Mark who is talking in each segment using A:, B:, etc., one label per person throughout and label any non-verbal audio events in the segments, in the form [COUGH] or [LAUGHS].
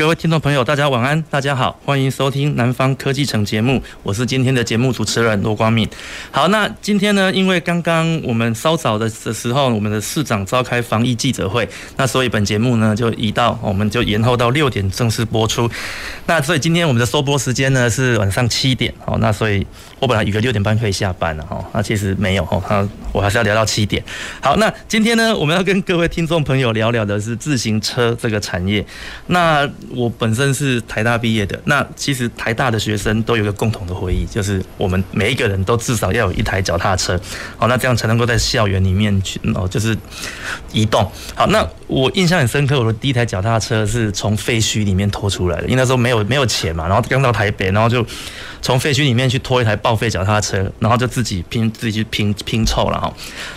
A: 各位听众朋友，大家晚安，大家好，欢迎收听南方科技城节目，我是今天的节目主持人罗光敏。好，那今天呢，因为刚刚我们稍早的的时候，我们的市长召开防疫记者会，那所以本节目呢就移到，我们就延后到六点正式播出。那所以今天我们的收播时间呢是晚上七点，哦，那所以我本来以为六点半可以下班了，哈，那其实没有，哈，我还是要聊到七点。好，那今天呢，我们要跟各位听众朋友聊聊的是自行车这个产业，那。我本身是台大毕业的，那其实台大的学生都有一个共同的回忆，就是我们每一个人都至少要有一台脚踏车，好，那这样才能够在校园里面去哦，就是移动。好，那我印象很深刻，我的第一台脚踏车是从废墟里面拖出来的，因为那时候没有没有钱嘛，然后刚到台北，然后就从废墟里面去拖一台报废脚踏车，然后就自己拼自己去拼拼凑了哈。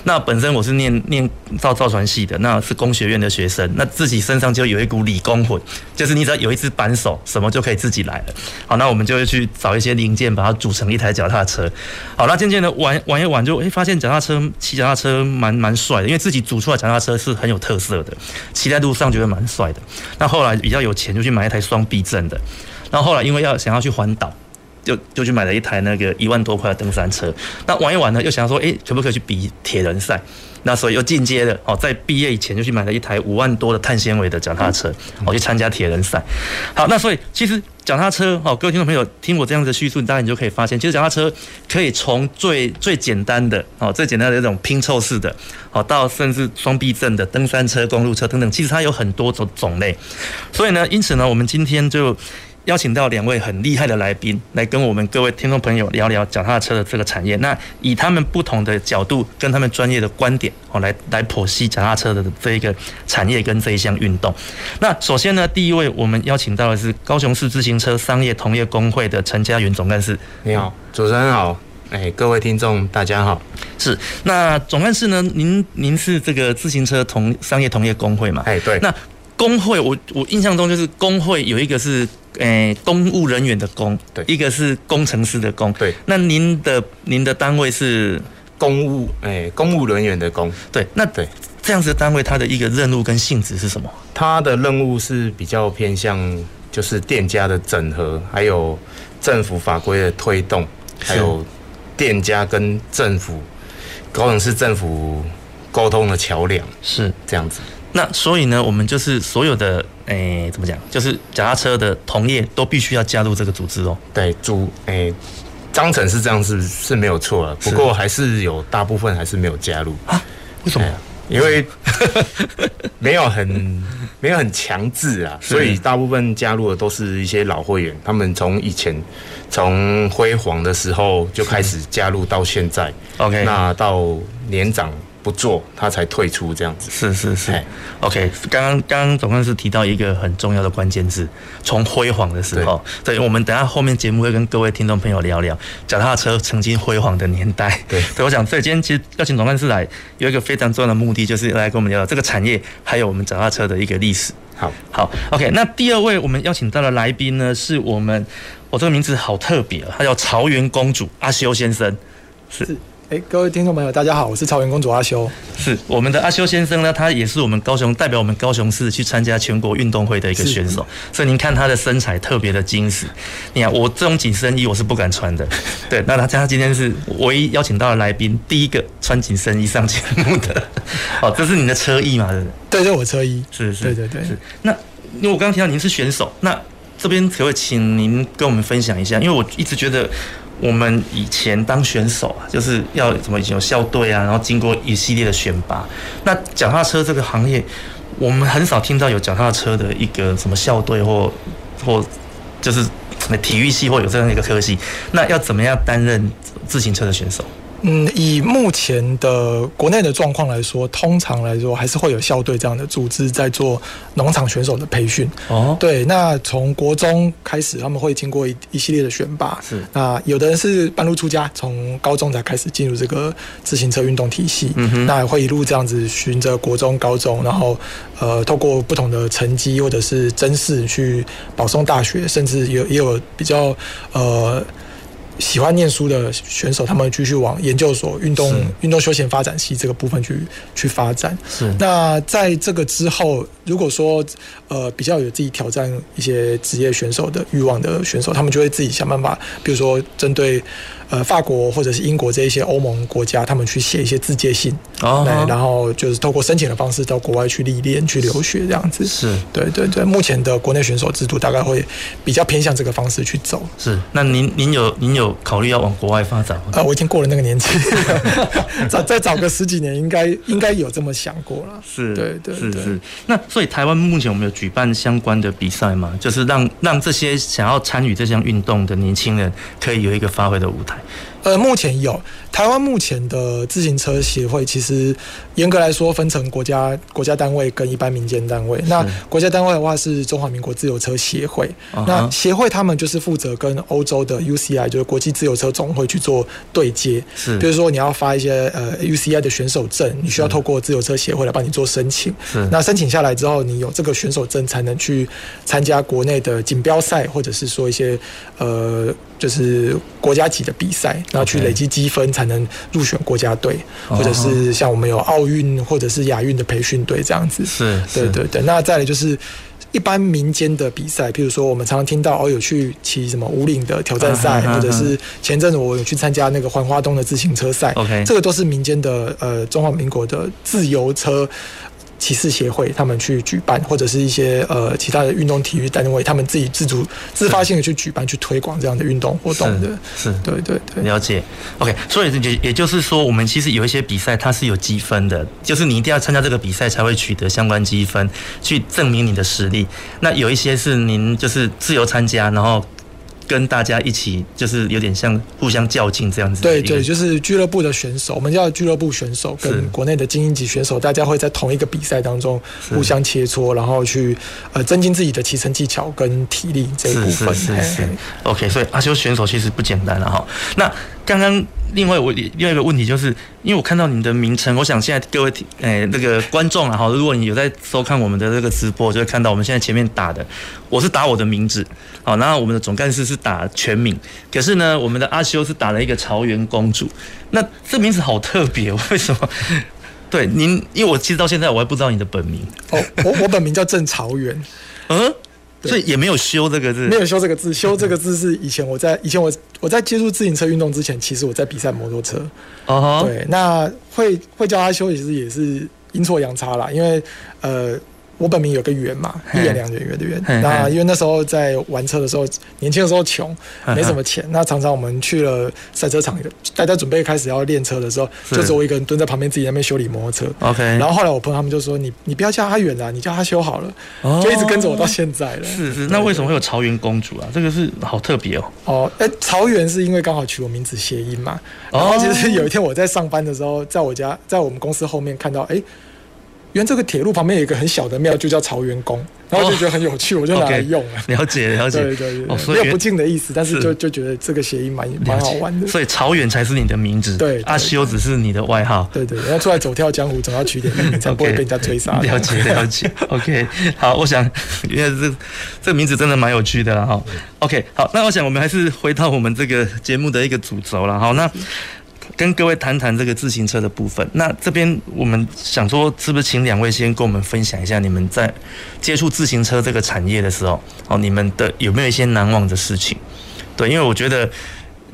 A: 那本身我是念念造造船系的，那是工学院的学生，那自己身上就有一股理工魂，就是你。只要有一只扳手，什么就可以自己来了。好，那我们就会去找一些零件，把它组成一台脚踏车。好，那渐渐的玩玩一玩，就诶发现脚踏车骑脚踏车蛮蛮帅的，因为自己组出来脚踏车是很有特色的，骑在路上觉得蛮帅的。那后来比较有钱，就去买一台双避震的。然后后来因为要想要去环岛，就就去买了一台那个一万多块的登山车。那玩一玩呢，又想说，诶，可不可以去比铁人赛？那所以又进阶了哦，在毕业以前就去买了一台五万多的碳纤维的脚踏车，我去参加铁人赛。好，那所以其实脚踏车哦，各位听众朋友听我这样子的叙述，大家你就可以发现，其实脚踏车可以从最最简单的哦，最简单的这种拼凑式的，哦到甚至双避震的登山车、公路车等等，其实它有很多种种类。所以呢，因此呢，我们今天就。邀请到两位很厉害的来宾来跟我们各位听众朋友聊聊脚踏车的这个产业。那以他们不同的角度跟他们专业的观点哦，来来剖析脚踏车的这一个产业跟这一项运动。那首先呢，第一位我们邀请到的是高雄市自行车商业同业工会的陈家云总干事。
B: 你好，主持人好，哎，各位听众大家好。
A: 是，那总干事呢？您您是这个自行车同商业同业工会嘛？
B: 哎，对。
A: 那公会，我我印象中就是工会有一个是。诶、欸，公务人员的工，
B: 对，
A: 一个是工程师的工，
B: 对。
A: 那您的您的单位是
B: 公务，诶、欸，公务人员的工，
A: 对。那对这样子的单位，它的一个任务跟性质是什么？
B: 它的任务是比较偏向就是店家的整合，还有政府法规的推动，还有店家跟政府高雄市政府沟通的桥梁，是这样子。
A: 那所以呢，我们就是所有的诶、欸，怎么讲？就是脚踏车的同业都必须要加入这个组织哦。
B: 对，主诶，章程是这样是是没有错了，不过还是有大部分还是没有加入
A: 啊？为什么？
B: 因为 [LAUGHS] 没有很没有很强制啊，所以大部分加入的都是一些老会员，他们从以前从辉煌的时候就开始加入到现在。OK，那到年长。不做，他才退出这样子。
A: 是是是，OK。刚刚刚刚总干事提到一个很重要的关键字，从辉煌的时候。对，我们等下后面节目会跟各位听众朋友聊聊脚踏车曾经辉煌的年代。对，所以我想，所以今天其实邀请总干事来，有一个非常重要的目的，就是来跟我们聊聊这个产业，还有我们脚踏车的一个历史。
B: 好，
A: 好，OK。那第二位我们邀请到的来宾呢，是我们，我这个名字好特别，啊他叫曹元公主阿修先生，是。
C: 哎，各位听众朋友，大家好，我是草原公主阿修。
A: 是我们的阿修先生呢，他也是我们高雄代表我们高雄市去参加全国运动会的一个选手，所以您看他的身材特别的精实。你看我这种紧身衣我是不敢穿的，[LAUGHS] 对。那他他今天是唯一邀请到的来宾，第一个穿紧身衣上节目的。哦，这是你的车衣嘛？对不对？
C: 对，这是我车衣。
A: 是是，
C: 对对对。
A: 是。那因为我刚刚提到您是选手，那这边可不可以请您跟我们分享一下？因为我一直觉得。我们以前当选手啊，就是要怎么有校队啊，然后经过一系列的选拔。那脚踏车这个行业，我们很少听到有脚踏车的一个什么校队或或就是体育系或有这样一个科系。那要怎么样担任自行车的选手？
C: 嗯，以目前的国内的状况来说，通常来说还是会有校队这样的组织在做农场选手的培训。
A: 哦，
C: 对，那从国中开始，他们会经过一一系列的选拔。
A: 是，
C: 那有的人是半路出家，从高中才开始进入这个自行车运动体系。
A: 嗯哼，
C: 那会一路这样子循着国中、高中，然后呃，透过不同的成绩或者是甄试去保送大学，甚至有也有比较呃。喜欢念书的选手，他们继续往研究所运动运动休闲发展系这个部分去去发展。
A: 是。那
C: 在这个之后，如果说呃比较有自己挑战一些职业选手的欲望的选手，他们就会自己想办法，比如说针对。呃，法国或者是英国这一些欧盟国家，他们去写一些自荐信，哦，然后就是透过申请的方式到国外去历练、去留学这样子。
A: 是，
C: 对对对。目前的国内选手制度大概会比较偏向这个方式去走。
A: 是，那您您有您有考虑要往国外发展吗？[LAUGHS]
C: 呃，我已经过了那个年纪，[LAUGHS] 再再找个十几年，应该应该有这么想过了。
A: 是，
C: 对对对。
A: 是是。那所以台湾目前我们有举办相关的比赛吗？就是让让这些想要参与这项运动的年轻人可以有一个发挥的舞台。
C: 呃，目前有。台湾目前的自行车协会，其实严格来说分成国家国家单位跟一般民间单位。那国家单位的话是中华民国自由车协会。那协会他们就是负责跟欧洲的 UCI，就是国际自由车总会去做对接。是，比如说你要发一些呃 UCI 的选手证，你需要透过自由车协会来帮你做申请。是，那申请下来之后，你有这个选手证才能去参加国内的锦标赛，或者是说一些呃就是国家级的比赛，然后去累积积分才。才能入选国家队，或者是像我们有奥运或者是亚运的培训队这样子。是，对对对。那再来就是一般民间的比赛，譬如说我们常常听到哦，有去骑什么五岭的挑战赛，或者是前阵子我有去参加那个环花东的自行车赛。OK，这个都是民间的呃中华民国的自由车。骑士协会他们去举办，或者是一些呃其他的运动体育单位，他们自己自主自发性的去举办、去推广这样的运动活动的。是，是对对对，
A: 了解。OK，所以也也就是说，我们其实有一些比赛它是有积分的，就是你一定要参加这个比赛才会取得相关积分，去证明你的实力。那有一些是您就是自由参加，然后。跟大家一起，就是有点像互相较劲这样子。
C: 对对，就是俱乐部的选手，我们叫俱乐部选手，跟国内的精英级选手，大家会在同一个比赛当中互相切磋，然后去呃增进自己的骑乘技巧跟体力这一部分。是是是，是。OK，所以阿修选手其实不简单了哈。那刚刚。另外，我另外一个问题就是，因为我看到你的名称，我想现在各位诶那个观众啊，哈，如果你有在收看我们的这个直播，就会看到我们现在前面打的，我是打我的名字，好，然后我们的总干事是打全名，可是呢，我们的阿修是打了一个朝元公主，那这名字好特别，为什么？对，您，因为我其实到现在我还不知道你的本名，哦，我我本名叫郑朝元，
A: 嗯。所以也没有修这个字，
C: 没有修这个字。修这个字是以前我在以前我我在接触自行车运动之前，其实我在比赛摩托车。哦、uh-huh. 对，那会会教他修，其实也是阴错阳差啦，因为呃。我本名有个圆嘛，一元两圆，圆的圆。那因为那时候在玩车的时候，年轻的时候穷，[LAUGHS] 没什么钱。那常常我们去了赛车场，大家准备开始要练车的时候，就只有我一个人蹲在旁边自己在那边修理摩托车。OK。然后后来我朋友他们就说：“你你不要叫他元啊，你叫他修好了。”就一直跟着我到现在了。是是。那为什么会有朝元公主啊？这个是好特别哦。哦，哎，朝元是因为刚好取我名字谐音嘛。然后其实有一天我在上班的时候，在我家在我们公司后面看到，哎。原这个铁路旁边有一个很小的庙，就叫朝元宫，然后就觉得很有趣，我就拿来用了。了解了解，对对对，没有不敬的意思，但是就就觉得这个谐音蛮蛮好玩的。所以朝元才是你的名字，对，阿修只是你的外号。对对，然后出来走跳江湖，总要取点名，[LAUGHS] 才不会被人家追杀。了解了解，[LAUGHS] OK，好，我想因为这这个名字真的蛮有趣的了哈。OK，好，那我想我们还是回到我们这个节目的一个主轴了。好，那。跟各位谈谈这个自行车的部分。那这边我们想说，是不是请两位先跟我们分享一下，你们在接触自行车这个产业的时候，哦，你们的有没有一些难忘的事情？对，因为我觉得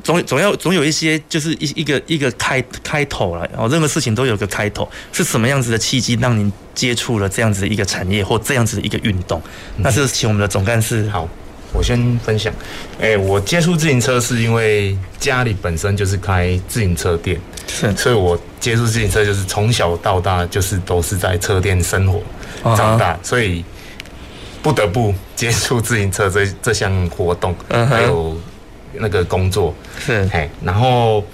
C: 总总要总有一些，就是一一个一个开开头了。哦，任何事情都有个开头，是什么样子的契机让您接触了这样子的一个产业或这样子的一个运动？那是请我们的总干事好。
B: 我先分享，哎、欸，我接触自行车是因为家里本身就是开自行车店，是，所以我接触自行车就是从小到大就是都是在车店生活长大，所以不得不接触自行车这这项活动，还有那个工作，是，哎，然后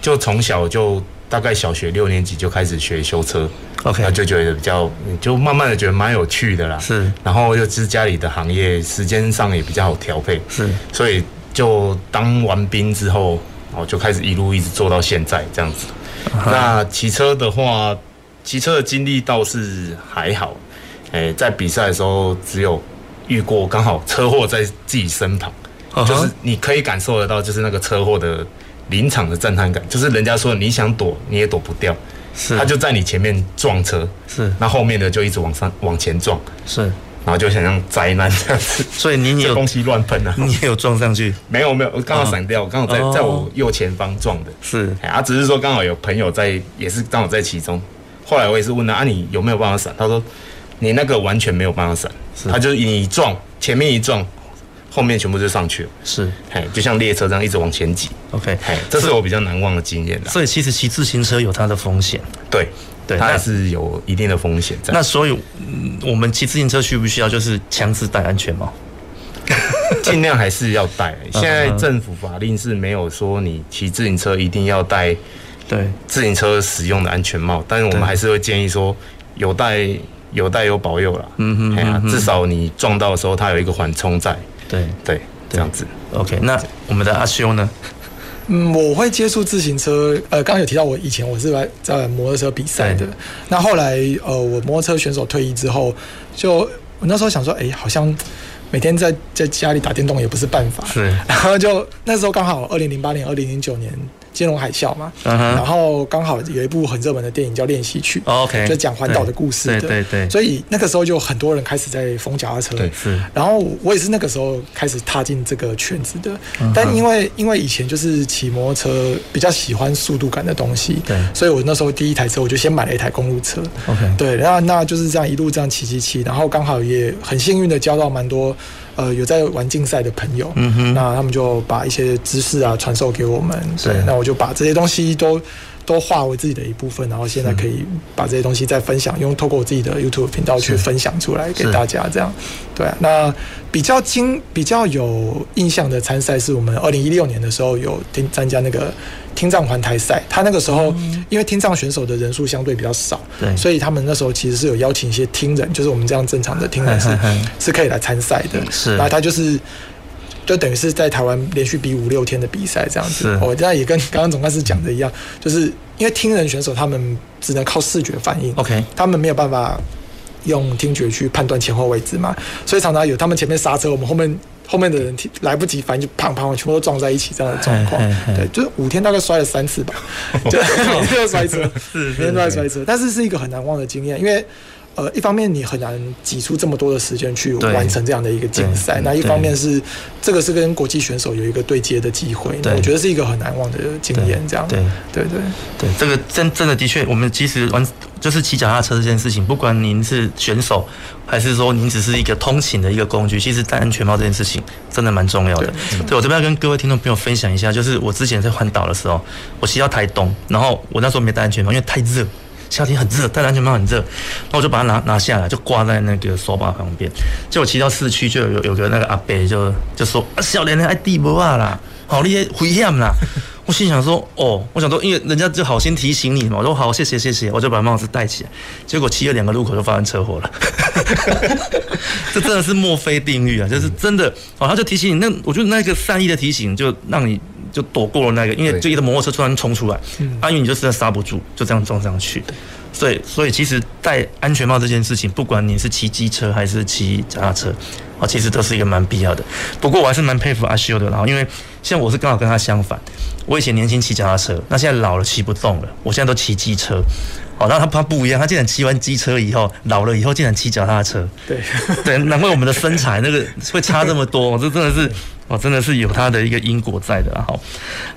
B: 就从小就大概小学六年级就开始学修车
A: ，OK，
B: 就觉得比较，就慢慢的觉得蛮有趣的啦。
A: 是，
B: 然后又是家里的行业，时间上也比较好调配。
A: 是，
B: 所以就当完兵之后，哦，就开始一路一直做到现在这样子。那骑车的话，骑车的经历倒是还好，诶，在比赛的时候只有遇过刚好车祸在自己身旁。就是你可以感受得到，就是那个车祸的临场的震撼感，就是人家说你想躲你也躲不掉，
A: 是，
B: 他就在你前面撞车，
A: 是，
B: 那后面的就一直往上往前撞，
A: 是，
B: 然后就想像灾难这样子，
A: 所以你也 [LAUGHS] 有
B: 东西乱喷啊，
A: 你也有撞上去？
B: 没有没有，我刚好闪掉，刚好在在我右前方撞的，
A: 是，
B: 啊，只是说刚好有朋友在，也是刚好在其中，后来我也是问他啊，你有没有办法闪？他说你那个完全没有办法闪，他就是你一撞前面一撞。后面全部就上去了，
A: 是，
B: 哎，就像列车这样一直往前挤。
A: OK，
B: 哎，这是我比较难忘的经验。
A: 所以其实骑自行车有它的风险，
B: 对，对，它还是有一定的风险在。
A: 那所以，我们骑自行车需不需要就是强制戴安全帽？[LAUGHS]
B: 尽量还是要戴。现在政府法令是没有说你骑自行车一定要戴，
A: 对，
B: 自行车使用的安全帽，但是我们还是会建议说有戴有戴有保佑啦。嗯哼，至少你撞到的时候，它有一个缓冲在。
A: 对
B: 对，这样子。
A: OK，那我们的阿修呢？
C: 嗯，我会接触自行车。呃，刚刚有提到我以前我是来在摩托车比赛的。那后来呃，我摩托车选手退役之后，就我那时候想说，哎，好像每天在在家里打电动也不是办法。
A: 是。
C: 然后就那时候刚好二零零八年、二零零九年。金融海啸嘛，uh. 然后刚好有一部很热门的电影叫《练习曲》
A: ，OK，
C: 就讲环岛的故事的，
A: 对。对对，
C: 所以那个时候就很多人开始在疯脚踏车，
A: 对是，
C: 然后我也是那个时候开始踏进这个圈子的，uh. 但因为因为以前就是骑摩托车比较喜欢速度感的东西，
A: 对，
C: 所以我那时候第一台车我就先买了一台公路车
A: ，OK，
C: 对，然后那就是这样一路这样骑骑骑，然后刚好也很幸运的交到蛮多。呃，有在玩竞赛的朋友，嗯哼，那他们就把一些知识啊传授给我们，对，对，那我就把这些东西都都化为自己的一部分，然后现在可以把这些东西再分享，用透过我自己的 YouTube 频道去分享出来给大家，这样，对啊，那比较经比较有印象的参赛是我们二零一六年的时候有听参加那个。听障环台赛，他那个时候因为听障选手的人数相对比较少，对，所以他们那时候其实是有邀请一些听人，就是我们这样正常的听人是 [LAUGHS] 是可以来参赛的。是，然后他就是就等于是在台湾连续比五六天的比赛这样子。我这样也跟刚刚总干事讲的一样，就是因为听人选手他们只能靠视觉反应
A: ，OK，
C: 他们没有办法用听觉去判断前后位置嘛，所以常常有他们前面刹车，我们后面。后面的人来不及反应，就砰砰，全部都撞在一起，这样的状况。对，就是五天大概摔了三次吧，[LAUGHS] 就每天都摔车，每天都在摔车。但是是一个很难忘的经验，因为呃，一方面你很难挤出这么多的时间去完成这样的一个竞赛，那一方面是这个是跟国际选手有一个对接的机会，我觉得是一个很难忘的经验。这样，对对对
A: 对，这个真真的的确，我们其实玩。就是骑脚踏车这件事情，不管您是选手，还是说您只是一个通勤的一个工具，其实戴安全帽这件事情真的蛮重要的。对，对，我这边要跟各位听众朋友分享一下，就是我之前在环岛的时候，我骑到台东，然后我那时候没戴安全帽，因为太热，夏天很热，戴安全帽很热，然后我就把它拿拿下来，就挂在那个手把旁边。结果骑到市区，就有有个那个阿伯就就说：“啊，少年人爱地无啊啦，好厉害，危险啦。”我心想说，哦，我想说，因为人家就好心提醒你嘛，我说好，谢谢谢谢，我就把帽子戴起来。结果骑了两个路口就发生车祸了，[LAUGHS] 这真的是墨菲定律啊！就是真的哦，他就提醒你，那我觉得那个善意的提醒，就让你就躲过了那个，因为就一个摩托车突然冲出来，阿云你就实在刹不住，就这样撞上去。所以，所以其实戴安全帽这件事情，不管你是骑机车还是骑脚踏车。啊，其实都是一个蛮必要的。不过我还是蛮佩服阿修的，然后因为像我是刚好跟他相反，我以前年轻骑脚踏车，那现在老了骑不动了，我现在都骑机车。哦，那他他不一样，他竟然骑完机车以后，老了以后竟然骑脚踏车。
C: 对 [LAUGHS] [LAUGHS]
A: 对，难怪我们的身材那个会差这么多，这真的是哦，真的是有他的一个因果在的。好，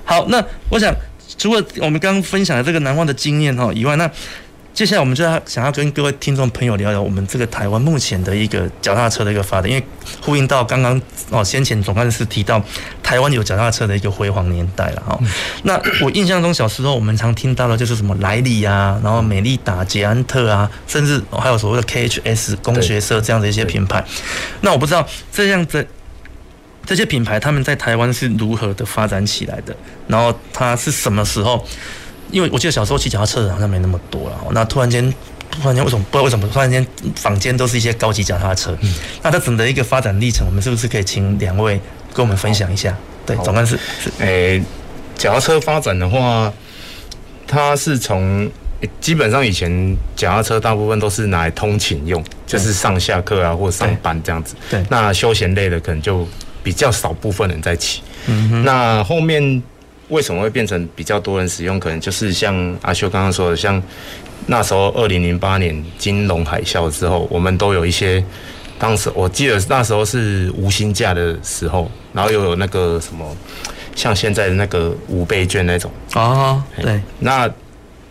A: 好，那我想除了我们刚刚分享的这个难忘的经验哈以外，那。接下来我们就要想要跟各位听众朋友聊聊我们这个台湾目前的一个脚踏车的一个发展，因为呼应到刚刚哦先前总干事提到台湾有脚踏车的一个辉煌年代了哈。那我印象中小时候我们常听到的就是什么莱利啊，然后美利达、捷安特啊，甚至还有所谓的 KHS 工学社这样的一些品牌。那我不知道这样子。这些品牌他们在台湾是如何的发展起来的？然后它是什么时候？因为我记得小时候骑脚踏车的好像没那么多了，那突然间，突然间为什么不知道为什么突然间坊间都是一些高级脚踏车？嗯，那它整个一个发展历程，我们是不是可以请两位跟我们分享一下？对，总干事是
B: 诶，脚踏车发展的话，它是从基本上以前脚踏车大部分都是拿来通勤用，就是上下课啊或上班这样子。对，那休闲类的可能就比较少部分人在骑。嗯哼，那后面。为什么会变成比较多人使用？可能就是像阿修刚刚说的，像那时候二零零八年金融海啸之后，我们都有一些，当时我记得那时候是无薪假的时候，然后又有那个什么，像现在的那个五倍券那种
A: 哦，对，
B: 那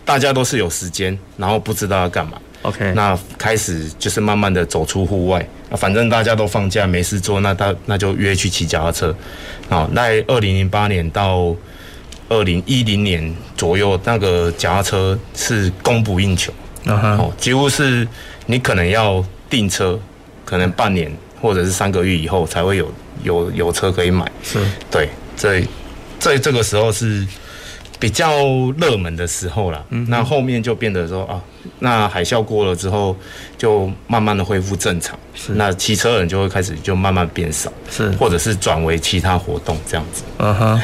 B: 大家都是有时间，然后不知道要干嘛
A: ，OK，
B: 那开始就是慢慢的走出户外，啊，反正大家都放假没事做，那他那就约去骑脚踏车，好，那二零零八年到。二零一零年左右，那个脚踏车是供不应求，哦，几乎是你可能要订车，可能半年或者是三个月以后才会有有有车可以买。
A: 是，
B: 对，这这这个时候是比较热门的时候了。嗯，那后面就变得说啊，那海啸过了之后，就慢慢的恢复正常。是，那骑车人就会开始就慢慢变少，是，或者是转为其他活动这样子。
A: 嗯哼，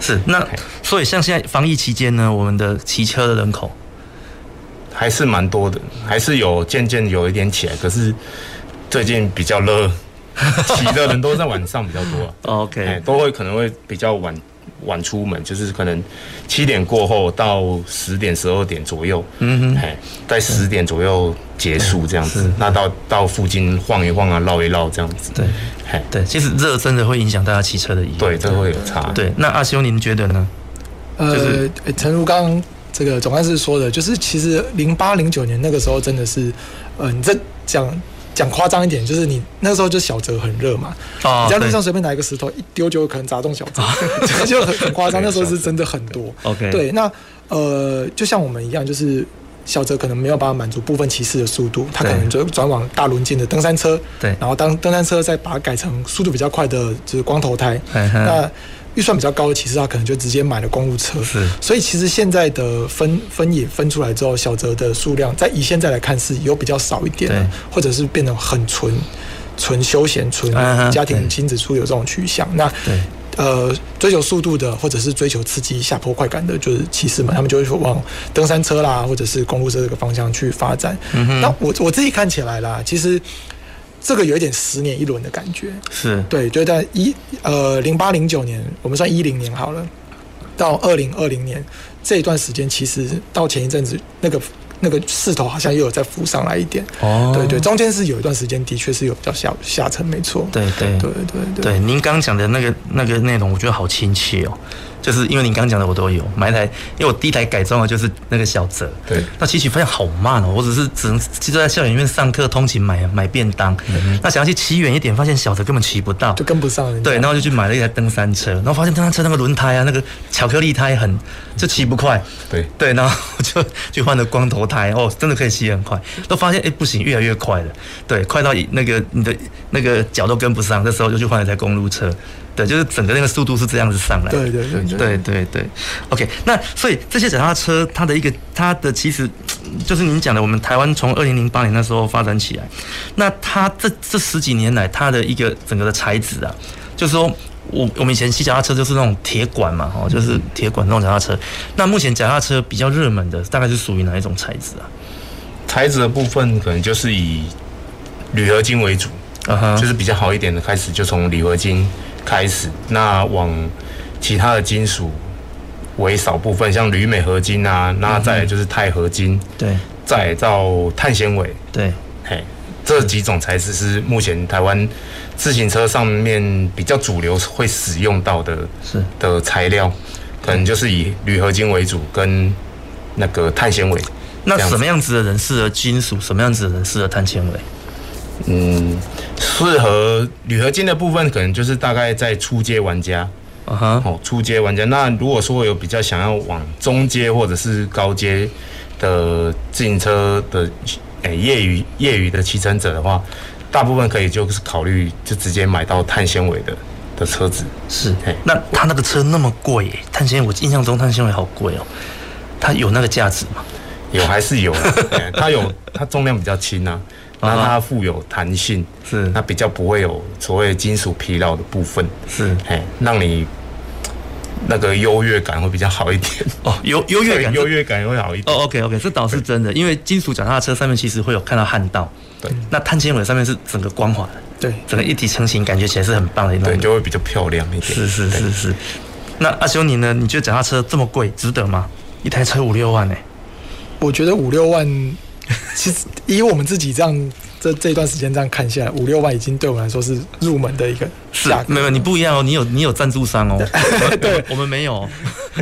A: 是那，所以像现在防疫期间呢，我们的骑车的人口
B: 还是蛮多的，还是有渐渐有一点起来。可是最近比较热，[LAUGHS] 骑的人都在晚上比较多啊。[LAUGHS]
A: OK，
B: 都会可能会比较晚。晚出门就是可能七点过后到十点十二点左右，嗯哼，在十点左右结束这样子，那到到附近晃一晃啊，绕一绕这样子，
A: 对，对，其实热真的会影响大家骑车的意愿，
B: 对，这会有差。
A: 对，那阿修您觉得呢？
C: 呃，陈如刚刚这个总干事说的，就是其实零八零九年那个时候真的是，呃，你这讲。讲夸张一点，就是你那时候就小泽很热嘛，你在路上随便拿一个石头一丢，就有可能砸中小泽，这个 [LAUGHS] 就很很夸张。那时候是真的很多。[LAUGHS]
A: OK，
C: 对，那呃，就像我们一样，就是小泽可能没有办法满足部分骑士的速度，他可能就转往大轮径的登山车，
A: 对，
C: 然后当登山车再把它改成速度比较快的，就是光头胎，那。预算比较高的，其实他可能就直接买了公路车。是，所以其实现在的分分野分出来之后，小泽的数量在以现在来看是有比较少一点的，或者是变得很纯纯休闲、纯家庭亲子出游这种取向。那呃，追求速度的，或者是追求刺激下坡快感的，就是骑士们，他们就会往登山车啦，或者是公路车这个方向去发展。嗯、那我我自己看起来啦，其实。这个有一点十年一轮的感觉，
A: 是。
C: 对，就在一呃零八零九年，我们算一零年好了，到二零二零年这一段时间，其实到前一阵子那个那个势头好像又有再浮上来一点，哦，对对，中间是有一段时间的确是有比较下下沉，没错，
A: 对对。对对对，对，您刚讲的那个那个内容，我觉得好亲切哦。就是因为你刚刚讲的我都有买一台，因为我第一台改装的就是那个小泽，对，那骑起发现好慢哦，我只是只能就在校园里面上课通勤买买便当，嗯、那想要去骑远一点，发现小泽根本骑不到，
C: 就跟不上，
A: 对，然后就去买了一台登山车，然后发现登山车那个轮胎啊，那个巧克力胎很就骑不快，
B: 对。
A: 对，然后就就换了光头胎，哦，真的可以骑很快，都发现哎、欸、不行，越来越快了，对，快到那个你的那个脚都跟不上，这时候就去换了一台公路车。对，就是整个那个速度是这样子上来的。
C: 对对对对
A: 对对对。OK，那所以这些脚踏车，它的一个它的其实 [TSK] 就是您讲的，我们台湾从二零零八年那时候发展起来，那它这这十几年来，它的一个整个的材质啊，就是说我我们以前骑脚踏车就是那种铁管嘛，哦，就是铁管那种脚踏车。那目前脚踏车比较热门的，大概是属于哪一种材质啊？
B: 材质的部分可能就是以铝合金为主，啊哈，就是比较好一点的，开始就从铝合金。开始，那往其他的金属为少部分，像铝镁合金啊，那再来就是钛合金，
A: 对，
B: 再到碳纤维，
A: 对，
B: 嘿，这几种材质是目前台湾自行车上面比较主流会使用到的，是的材料，可能就是以铝合金为主，跟那个碳纤维。
A: 那什么样子的人适合金属？什么样子的人适合碳纤维？
B: 嗯，适合铝合金的部分，可能就是大概在初阶玩家，啊哈，哦，初阶玩家。那如果说有比较想要往中阶或者是高阶的自行车的诶业余业余的骑乘者的话，大部分可以就是考虑就直接买到碳纤维的的车子。
A: 是，那他那个车那么贵，碳纤维我印象中碳纤维好贵哦，它有那个价值吗？
B: 有还是有，它有它重量比较轻啊，然后它富有弹性，
A: 是，
B: 它比较不会有所谓金属疲劳的部分，
A: 是，
B: 哎，让你。那个优越感会比较好一点
A: 哦，[LAUGHS] 优优越感，
B: 优越感会好一点
A: 哦。OK OK，这倒是真的，因为金属脚踏车上面其实会有看到焊道，
B: 对，
A: 那碳纤维上面是整个光滑的，
C: 对，
A: 整个一体成型，感觉起来是很棒的一种，
B: 对，就会比较漂亮一点。
A: 是是是是。那阿修你呢？你觉得脚踏车这么贵，值得吗？一台车五六万呢？
C: 我觉得五六万，[LAUGHS] 其实以我们自己这样。这这一段时间这样看下来，五六万已经对我们来说是入门的一个价格。
A: 没有，你不一样哦，你有你有赞助商哦，[LAUGHS] 对，[LAUGHS] 我们没有。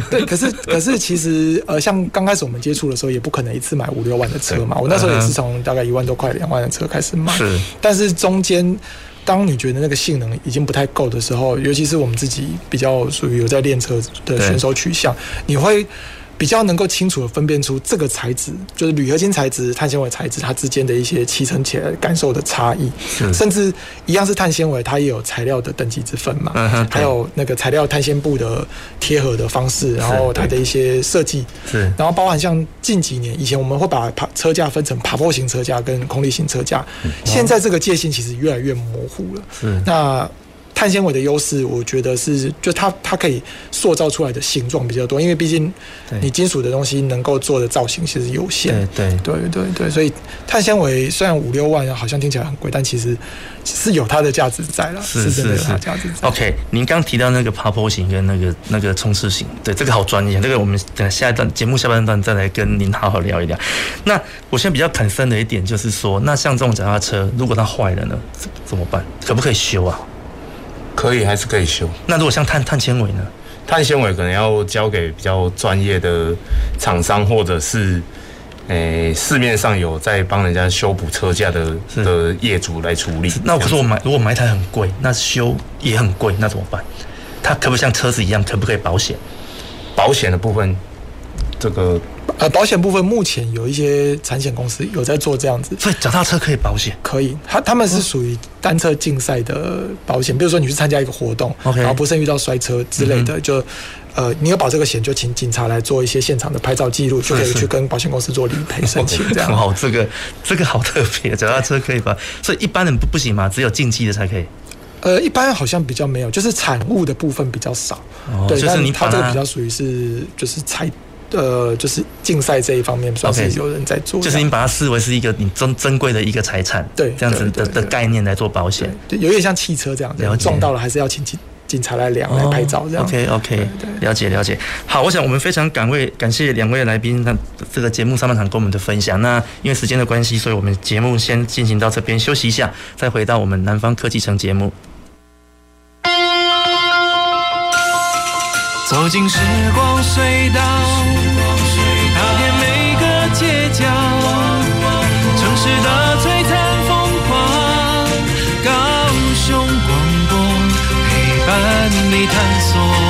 C: 对，可是可是其实呃，像刚开始我们接触的时候，也不可能一次买五六万的车嘛。我那时候也是从大概一万多块、两万的车开始买。
A: 是，
C: 但是中间当你觉得那个性能已经不太够的时候，尤其是我们自己比较属于有在练车的选手取向，你会。比较能够清楚的分辨出这个材质，就是铝合金材质、碳纤维材质，它之间的一些骑乘起来感受的差异。甚至一样是碳纤维，它也有材料的等级之分嘛。嗯还有那个材料碳纤布的贴合的方式，然后它的一些设计。
A: 是。
C: 然后包含像近几年以前我们会把爬车架分成爬坡型车架跟空力型车架，现在这个界限其实越来越模糊了。
A: 是。
C: 那。碳纤维的优势，我觉得是就它它可以塑造出来的形状比较多，因为毕竟你金属的东西能够做的造型其实有限。
A: 对对
C: 对对对，所以碳纤维虽然五六万好像听起来很贵，但其实是有它的价值在了，是真的有它价值在。
A: OK，您刚提到那个爬坡型跟那个那个冲刺型，对这个好专业，这个我们等下一段节目下半段再来跟您好好聊一聊。那我现在比较 concern 的一点就是说，那像这种脚踏车，如果它坏了呢，怎么办？可不可以修啊？
B: 可以还是可以修。
A: 那如果像碳碳纤维呢？
B: 碳纤维可能要交给比较专业的厂商，或者是诶、欸、市面上有在帮人家修补车架的的业主来处理。
A: 那我可是我买，如果买一台很贵，那修也很贵，那怎么办？它可不可以像车子一样，可不可以保险？
B: 保险的部分，这个。
C: 呃，保险部分目前有一些产险公司有在做这样子，
A: 所以脚踏车可以保险，
C: 可以。他他们是属于单车竞赛的保险，比如说你去参加一个活动
A: ，okay.
C: 然后不慎遇到摔车之类的，就呃，你有保这个险，就请警察来做一些现场的拍照记录，就可以去跟保险公司做理赔申请。这样 [LAUGHS]
A: 哦，这个这个好特别，脚踏车可以保，所以一般人不不行吗？只有竞技的才可以。
C: 呃，一般好像比较没有，就是产物的部分比较少。
A: 哦、
C: 对，
A: 就是你
C: 它这个比较属于是就是财。呃，就是竞赛这一方面算是有人在做，
A: 就是你把它视为是一个你珍珍贵的一个财产，
C: 对，
A: 这样子的的概念来做保险，
C: 对，有点像汽车这样子，撞到了还是要请警警察来量来拍照这样。
A: OK OK，了解了解。好，我想我们非常感位感谢两位来宾，那这个节目上半场跟我们的分享。那因为时间的关系，所以我们节目先进行到这边，休息一下，再回到我们南方科技城节目。
D: 走进时光隧道，探索。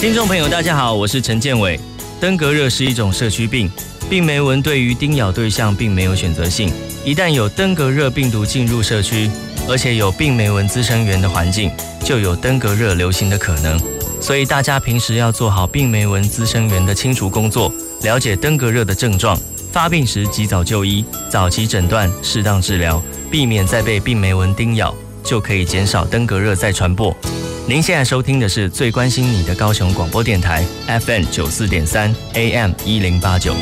E: 听众朋友，大家好，我是陈建伟。登革热是一种社区病，病媒蚊对于叮咬对象并没有选择性。一旦有登革热病毒进入社区，而且有病媒蚊滋生源的环境，就有登革热流行的可能。所以大家平时要做好病媒蚊滋生源的清除工作，了解登革热的症状，发病时及早就医，早期诊断，适当治疗，避免再被病媒蚊叮咬，就可以减少登革热再传播。您现在收听的是最关心你的高雄广播电台 FM 九四点三 AM 一零八九。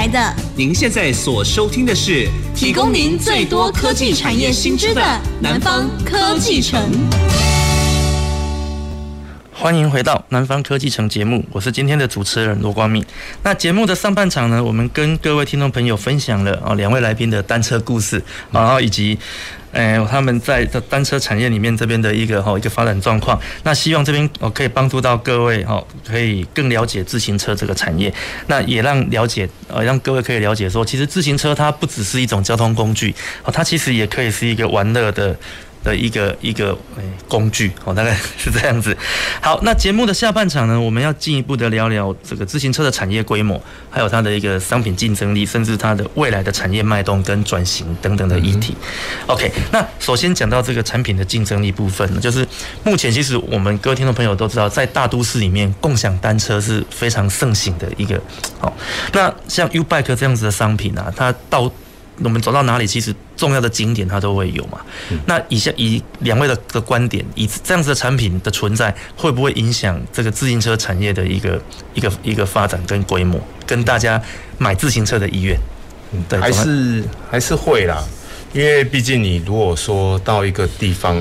F: 来的，您现在所收听的是
G: 提供您最多科技产业新知的南方科技城。
A: 欢迎回到南方科技城节目，我是今天的主持人罗光敏。那节目的上半场呢，我们跟各位听众朋友分享了啊两位来宾的单车故事，然后以及。诶，他们在这单车产业里面这边的一个哈一个发展状况，那希望这边我可以帮助到各位哈，可以更了解自行车这个产业，那也让了解呃让各位可以了解说，其实自行车它不只是一种交通工具，它其实也可以是一个玩乐的。的一个一个诶工具哦，大概是这样子。好，那节目的下半场呢，我们要进一步的聊聊这个自行车的产业规模，还有它的一个商品竞争力，甚至它的未来的产业脉动跟转型等等的议题。OK，那首先讲到这个产品的竞争力部分呢，就是目前其实我们各位听众朋友都知道，在大都市里面，共享单车是非常盛行的一个。好，那像 YouBike 这样子的商品啊，它到我们走到哪里，其实重要的景点它都会有嘛。那以下以两位的的观点，以这样子的产品的存在，会不会影响这个自行车产业的一个一个一个发展跟规模，跟大家买自行车的意愿？
B: 嗯，对，还是还是会啦。因为毕竟你如果说到一个地方，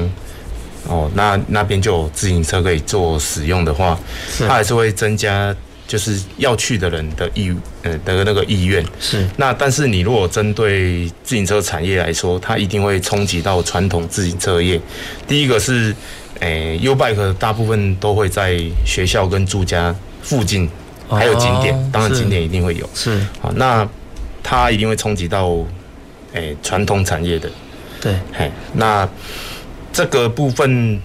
B: 哦，那那边就有自行车可以做使用的话，它还是会增加。就是要去的人的意呃的那个意愿
A: 是，
B: 那但是你如果针对自行车产业来说，它一定会冲击到传统自行车业。第一个是，诶，YouBike 大部分都会在学校跟住家附近，还有景点，当然景点一定会有。
A: 是，
B: 好，那它一定会冲击到诶传统产业的。
A: 对，
B: 嘿，那这个部分。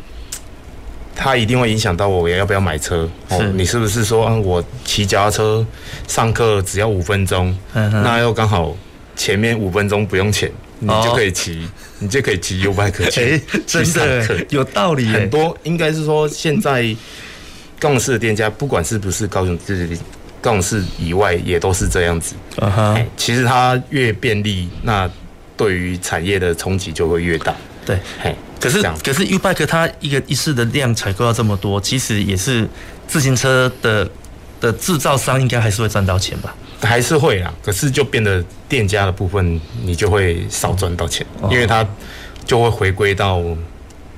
B: 它一定会影响到我要不要买车哦？你是不是说，我骑脚踏车上课只要五分钟，那又刚好前面五分钟不用钱，你就可以骑，你就可以骑 YouBike 去 [LAUGHS] 去上课，
A: 有道理。
B: 很多应该是说，现在高雄市的店家，不管是不是高雄自己高雄市以外，也都是这样子。其实它越便利，那对于产业的冲击就会越大。
A: 对，嘿。可是，可是 YouBike 它一个一次的量采购要这么多，其实也是自行车的的制造商应该还是会赚到钱吧？
B: 还是会啦，可是就变得店家的部分你就会少赚到钱，因为它就会回归到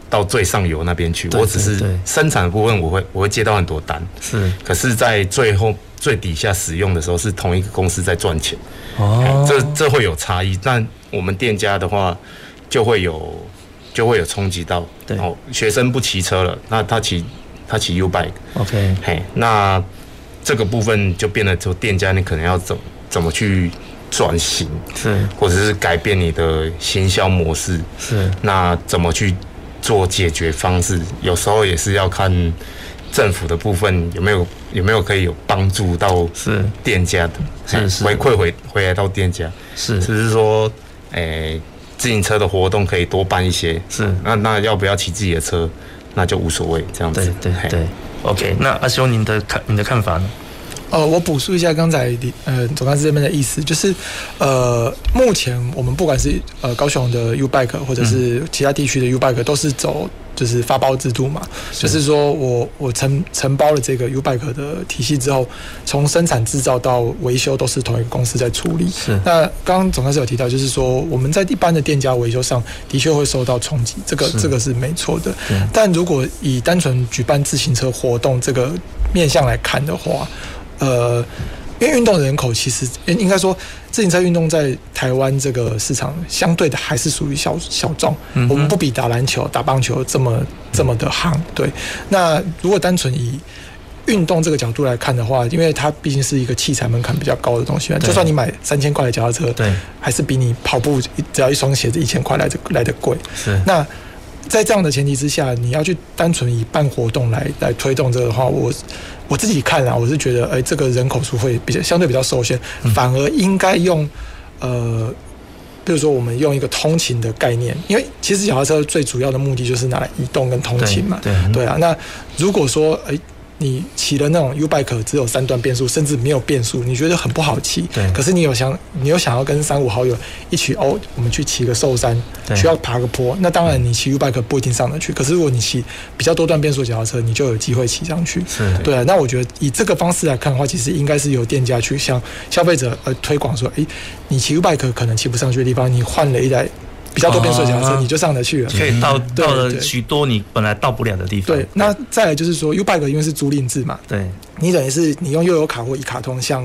B: 到最上游那边去。我只是生产的部分，我会我会接到很多单，
A: 是。
B: 可是，在最后最底下使用的时候，是同一个公司在赚钱。
A: 哦，
B: 这这会有差异，但我们店家的话就会有。就会有冲击到，对。哦，学生不骑车了，那他骑他骑
A: YouBike，OK，
B: 嘿，那这个部分就变得，就店家你可能要怎怎么去转型，
A: 是，
B: 或者是改变你的行销模式，
A: 是，
B: 那怎么去做解决方式？有时候也是要看政府的部分有没有有没有可以有帮助到是。店家的，
A: 是是。
B: 回馈回回来到店家，
A: 是，
B: 只是说，诶、欸。自行车的活动可以多办一些，
A: 是
B: 那那要不要骑自己的车，那就无所谓这样子。
A: 对对对，OK。那阿修，您的看你的看法呢？
C: 呃，我补述一下刚才呃总干事这边的意思，就是呃目前我们不管是呃高雄的 YouBike 或者是其他地区的 YouBike 都是走。就是发包制度嘛，是就是说我我承承包了这个 YouBike 的体系之后，从生产制造到维修都是同一个公司在处理。
A: 是。
C: 那刚刚总干事有提到，就是说我们在一般的店家维修上的确会受到冲击，这个这个是没错的。但如果以单纯举办自行车活动这个面向来看的话，呃。因为运动人口其实应该说自行车运动在台湾这个市场相对的还是属于小小众，嗯、我们不比打篮球、打棒球这么这么的夯。对，那如果单纯以运动这个角度来看的话，因为它毕竟是一个器材门槛比较高的东西，就算你买三千块的脚踏车，对，还是比你跑步只要一双鞋子一千块来的来的贵。是那。在这样的前提之下，你要去单纯以办活动来来推动这个的话，我我自己看啊，我是觉得，哎，这个人口数会比较相对比较受限，反而应该用呃，比如说我们用一个通勤的概念，因为其实小踏车最主要的目的就是拿来移动跟通勤嘛，对对，对啊。那如果说哎。你骑的那种 U bike 只有三段变速，甚至没有变速，你觉得很不好骑。对。可是你有想，你有想要跟三五好友一起哦，我们去骑个寿山，需要爬个坡。那当然，你骑 U bike 不一定上得去。可是如果你骑比较多段变速脚踏车，你就有机会骑上去。是。对啊，那我觉得以这个方式来看的话，其实应该是由店家去向消费者呃推广说，诶，你骑 U bike 可能骑不上去的地方，你换了一台。比较多变速的脚踏车，你就上得去了，可以到
A: 到了许多你本来到不了的地方。
C: 对，那再来就是说，U-Bike 因为是租赁制嘛，对，你等于是你用悠游卡或一卡通向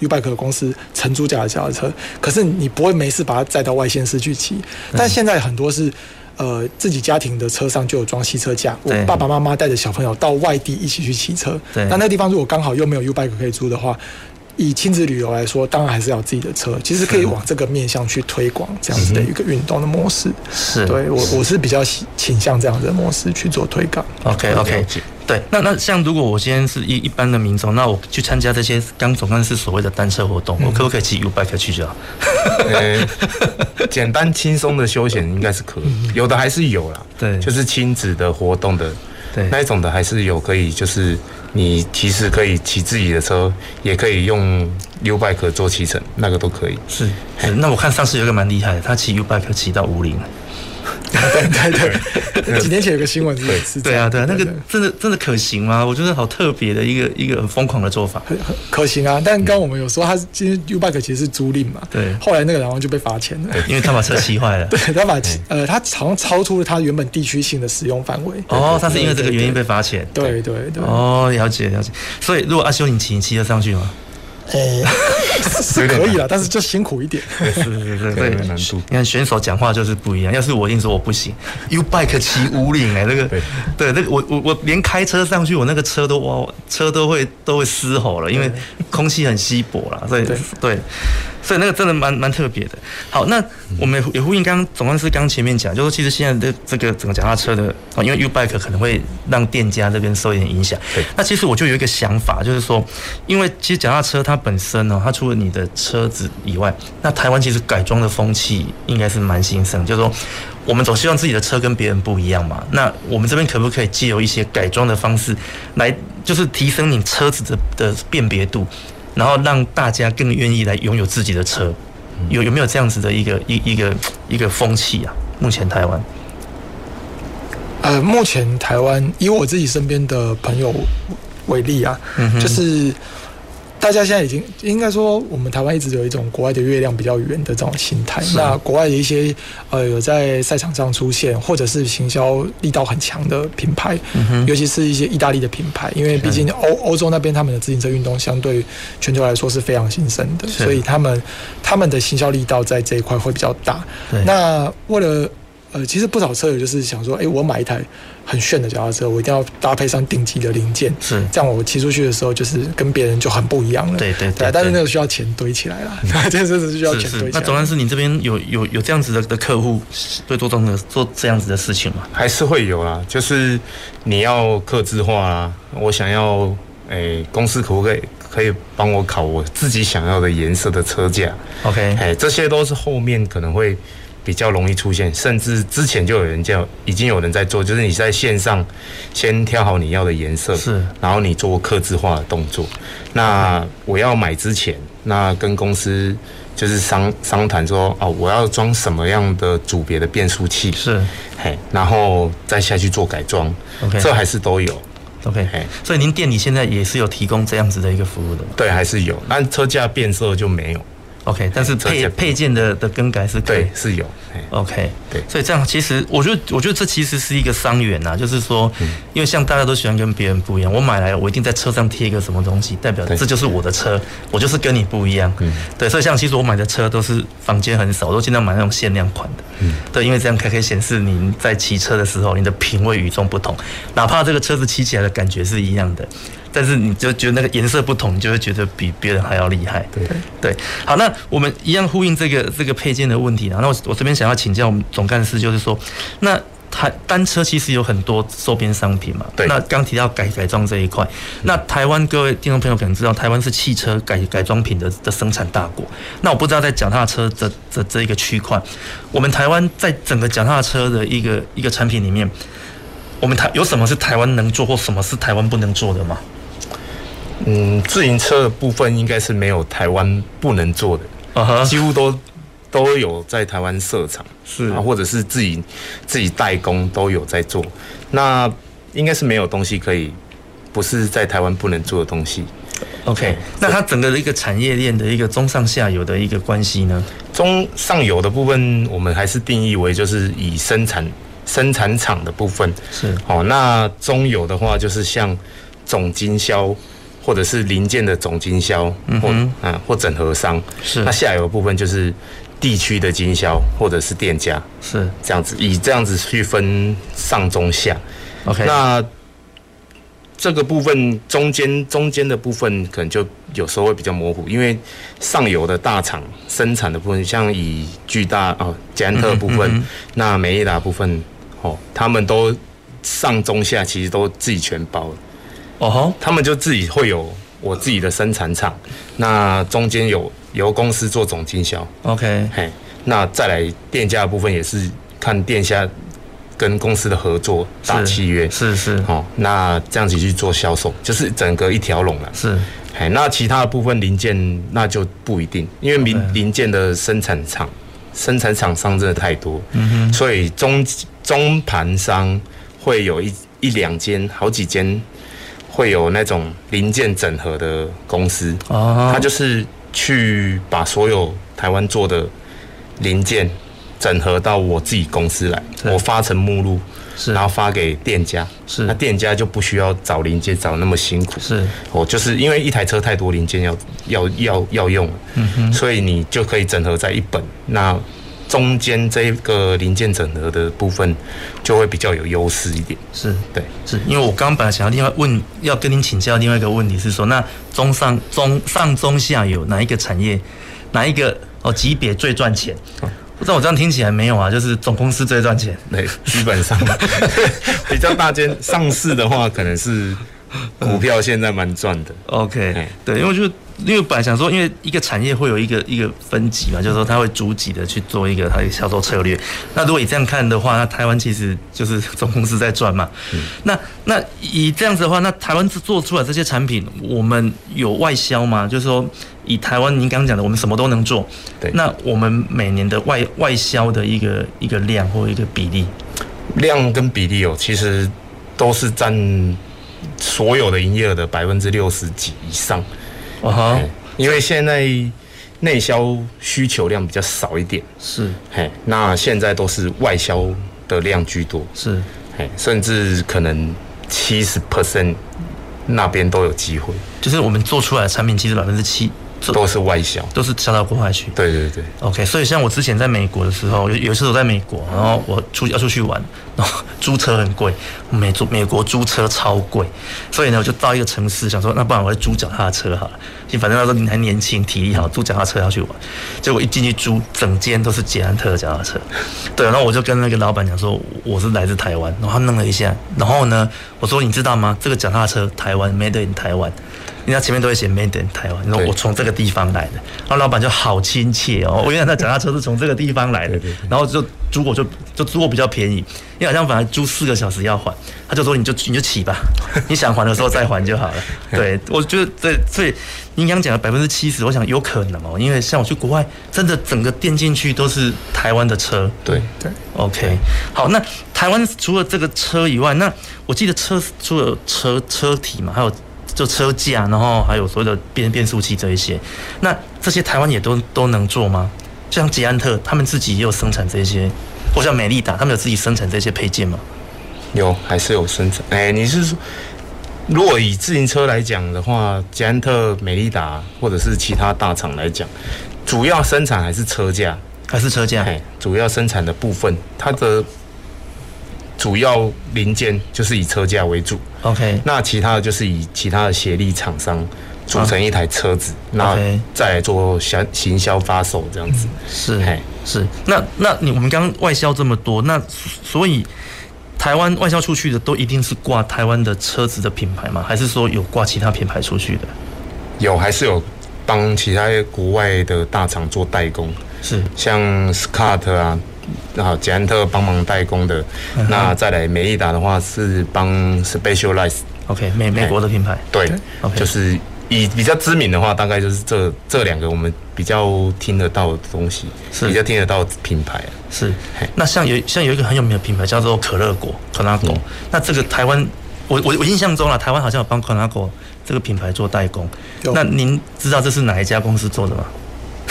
C: U-Bike 的公司承租这台脚踏车，可是你不会没事把它载到外县市去骑。但现在很多是呃自己家庭的车上就有装汽车架，我爸爸妈妈带着小朋友到外地一起去骑车。对，那那个地方如果刚好又没有 U-Bike 可以租的话。以亲子旅游来说，当然还是要自己的车。其实可以往这个面向去推广这样子的一个运动的模式。是，对我我是比较倾向这样子的模式去做推广。
A: OK OK，对。那那像如果我今天是一一般的民众，那我去参加这些刚总算是所谓的单车活动，嗯、我可不可以骑 U bike 去就好？
B: 欸、[LAUGHS] 简单轻松的休闲应该是可以，有的还是有啦。对，就是亲子的活动的，对那一种的还是有可以就是。你其实可以骑自己的车，也可以用 U bike 做骑乘，那个都可以。
A: 是，是那我看上次有一个蛮厉害的，他骑 U bike 骑到武陵。
C: 对对对，几年前有个新闻是，
A: 对啊对啊，那个真的真的可行吗？我觉得好特别的一个一个很疯狂的做法，
C: 可行啊。但刚刚我们有说，他今天 U bike 其实是租赁嘛，对。后来那个然后就被罚钱了，
A: 因为他把车骑坏了。[LAUGHS]
C: 对，他把呃，他好像超出了他原本地区性的使用范围。
A: 哦，他是因为这个原因被罚钱。
C: 对对对。
A: 哦，了解了解。所以如果阿修你骑，你骑得上去吗？
C: 呃、[LAUGHS] 欸，是可以了，但是就辛苦一点。
A: 是是是是，对，难度。你看选手讲话就是不一样。要是我硬说我不行，U bike 骑五岭哎，那个对对，那个我我我连开车上去，我那个车都哇，车都会都会嘶吼了，因为空气很稀薄了，所以对。对所以那个真的蛮蛮特别的。好，那我们也呼应刚刚总干事刚前面讲，就是其实现在的这个整个脚踏车的啊，因为 U bike 可能会让店家这边受一点影响。对。那其实我就有一个想法，就是说，因为其实脚踏车它本身呢，它除了你的车子以外，那台湾其实改装的风气应该是蛮兴盛。就是说，我们总希望自己的车跟别人不一样嘛。那我们这边可不可以借由一些改装的方式来，就是提升你车子的的辨别度？然后让大家更愿意来拥有自己的车，有有没有这样子的一个一一个一个风气啊？目前台湾，
C: 呃，目前台湾以我自己身边的朋友为例啊，嗯、就是。大家现在已经应该说，我们台湾一直有一种国外的月亮比较圆的这种心态。那国外的一些呃有在赛场上出现，或者是行销力道很强的品牌，尤其是一些意大利的品牌，因为毕竟欧欧洲那边他们的自行车运动相对全球来说是非常兴盛的，所以他们他们的行销力道在这一块会比较大。那为了呃，其实不少车友就是想说，哎，我买一台很炫的脚踏车，我一定要搭配上顶级的零件，是这样，我骑出去的时候就是跟别人就很不一样了。对对对，但是那个需要钱堆起来了，[LAUGHS] 这个是需要钱堆起来。
A: 那总算是你这边有有有这样子的的客户会做这种的做这样子的事情吗？
B: 还是会有啦，就是你要客制化啦，我想要，哎，公司可不可以可以帮我考我自己想要的颜色的车架？OK，哎，这些都是后面可能会。比较容易出现，甚至之前就有人叫，已经有人在做，就是你在线上先挑好你要的颜色，是，然后你做刻字化的动作。那我要买之前，那跟公司就是商商谈说，哦，我要装什么样的组别的变速器，是，嘿，然后再下去做改装，OK，这还是都有
A: ，OK，嘿，所以您店里现在也是有提供这样子的一个服务的吗？
B: 对，还是有，但车架变色就没有。
A: OK，但是配配件的的更改是可以
B: 对是有。
A: OK，
B: 对，
A: 所以这样其实我觉得，我觉得这其实是一个伤员呐，就是说，因为像大家都喜欢跟别人不一样，我买来我一定在车上贴一个什么东西，代表这就是我的车，我就是跟你不一样。嗯，对，所以像其实我买的车都是房间很少，我都尽量买那种限量款的。嗯，对，因为这样可可以显示你在骑车的时候，你的品味与众不同，哪怕这个车子骑起来的感觉是一样的。但是你就觉得那个颜色不同，你就会觉得比别人还要厉害。对对，好，那我们一样呼应这个这个配件的问题啊。那我我这边想要请教我们总干事，就是说，那台单车其实有很多周边商品嘛。对。那刚提到改改装这一块，那台湾各位听众朋友可能知道，台湾是汽车改改装品的的生产大国。那我不知道在脚踏车这这这一个区块，我们台湾在整个脚踏车的一个一个产品里面，我们台有什么是台湾能做，或什么是台湾不能做的吗？
B: 嗯，自行车的部分应该是没有台湾不能做的，uh huh. 几乎都都有在台湾设厂，是啊，或者是自己自己代工都有在做。那应该是没有东西可以不是在台湾不能做的东西。
A: OK，那它整个的一个产业链的一个中上下游的一个关系呢？
B: 中上游的部分，我们还是定义为就是以生产生产厂的部分是哦。那中游的话，就是像总经销。或者是零件的总经销，或啊或整合商，是。那下游的部分就是地区的经销或者是店家，是。这样子，以这样子去分上中下。OK，那这个部分中间中间的部分可能就有时候会比较模糊，因为上游的大厂生产的部分，像以巨大哦捷安特部分，嗯嗯、那美利达部分哦，他们都上中下其实都自己全包了。哦吼，他们就自己会有我自己的生产厂，那中间有由公司做总经销，OK，嘿，那再来店家的部分也是看店家跟公司的合作打契约，是是，哦，那这样子去做销售，就是整个一条龙了，是，哎，那其他的部分零件那就不一定，因为零零件的生产厂生产厂商真的太多，嗯哼，所以中中盘商会有一一两间，好几间。会有那种零件整合的公司，它就是去把所有台湾做的零件整合到我自己公司来，我发成目录，是，然后发给店家，是，那店家就不需要找零件找那么辛苦，是，我就是因为一台车太多零件要要要要用，嗯哼，所以你就可以整合在一本那。中间这个零件整合的部分就会比较有优势一点，是对，
A: 是因为我刚刚本来想要另外问，要跟您请教另外一个问题是说，那中上中上中下游哪一个产业，哪一个哦级别最赚钱？不知道我这样听起来没有啊，就是总公司最赚钱，
B: 对，基本上 [LAUGHS] 比较大间上市的话，可能是 [LAUGHS] 股票现在蛮赚的。
A: OK，对，因为就。因为本来想说，因为一个产业会有一个一个分级嘛，就是说它会逐级的去做一个它的销售策略。那如果你这样看的话，那台湾其实就是总公司在赚嘛。嗯、那那以这样子的话，那台湾做出来这些产品，我们有外销吗？就是说，以台湾您刚刚讲的，我们什么都能做。对。那我们每年的外外销的一个一个量或一个比例，
B: 量跟比例哦，其实都是占所有的营业额的百分之六十几以上。啊哈，因为现在内销需求量比较少一点，是，嘿，那现在都是外销的量居多，是，嘿，甚至可能七十 percent 那边都有机会，
A: 就是我们做出来的产品其实百分之七。
B: 都是外销，
A: 都是销到国外去。
B: 对对对。
A: OK，所以像我之前在美国的时候，有有一次我在美国，然后我出要出去玩，然后租车很贵，美租美国租车超贵，所以呢我就到一个城市，想说那不然我就租脚踏车好了，反正那时候你还年轻，体力好，租脚踏车要去玩。结果一进去租，整间都是捷安特的脚踏车。对，然后我就跟那个老板讲说我是来自台湾，然后他弄了一下，然后呢我说你知道吗？这个脚踏车台湾 Made in 台湾。人家前面都会写 Made in 台湾，你说我从这个地方来的，然后老板就好亲切哦。我原来他脚踏车是从这个地方来的，然后就租我就就租我比较便宜，因为好像本来租四个小时要还，他就说你就你就起吧，[LAUGHS] 你想还的时候再还就好了。对，我觉得对，所以您刚讲的百分之七十，我想有可能哦，因为像我去国外，真的整个店进去都是台湾的车。
B: 对对
A: ，OK，好，那台湾除了这个车以外，那我记得车除了车车体嘛，还有。就车架，然后还有所有的变变速器这一些。那这些台湾也都都能做吗？像捷安特他们自己也有生产这些，或像美利达他们有自己生产这些配件吗？
B: 有，还是有生产。哎，你是说，如果以自行车来讲的话，捷安特、美利达或者是其他大厂来讲，主要生产还是车架，
A: 还是车架？
B: 哎，主要生产的部分，它的主要零件就是以车架为主。
A: OK，
B: 那其他的就是以其他的协力厂商组成一台车子，那再来做销行销发售这样子。
A: 是，哎，是。那那你我们刚刚外销这么多，那所以。台湾外销出去的都一定是挂台湾的车子的品牌吗？还是说有挂其他品牌出去的？
B: 有，还是有帮其他国外的大厂做代工？
A: 是，
B: 像 Scott 啊，然后捷安特帮忙代工的。嗯、那再来美利达的话是帮 Specialized。
A: OK，美美国的品牌。
B: 对，OK，就是。以比较知名的话，大概就是这这两个我们比较听得到的东西，是比较听得到的品牌啊。
A: 是，那像有像有一个很有名的品牌叫做可乐果 Conaco，嗯、那这个台湾，我我我印象中啊，台湾好像有帮 Conaco 这个品牌做代工。那您知道这是哪一家公司做的吗？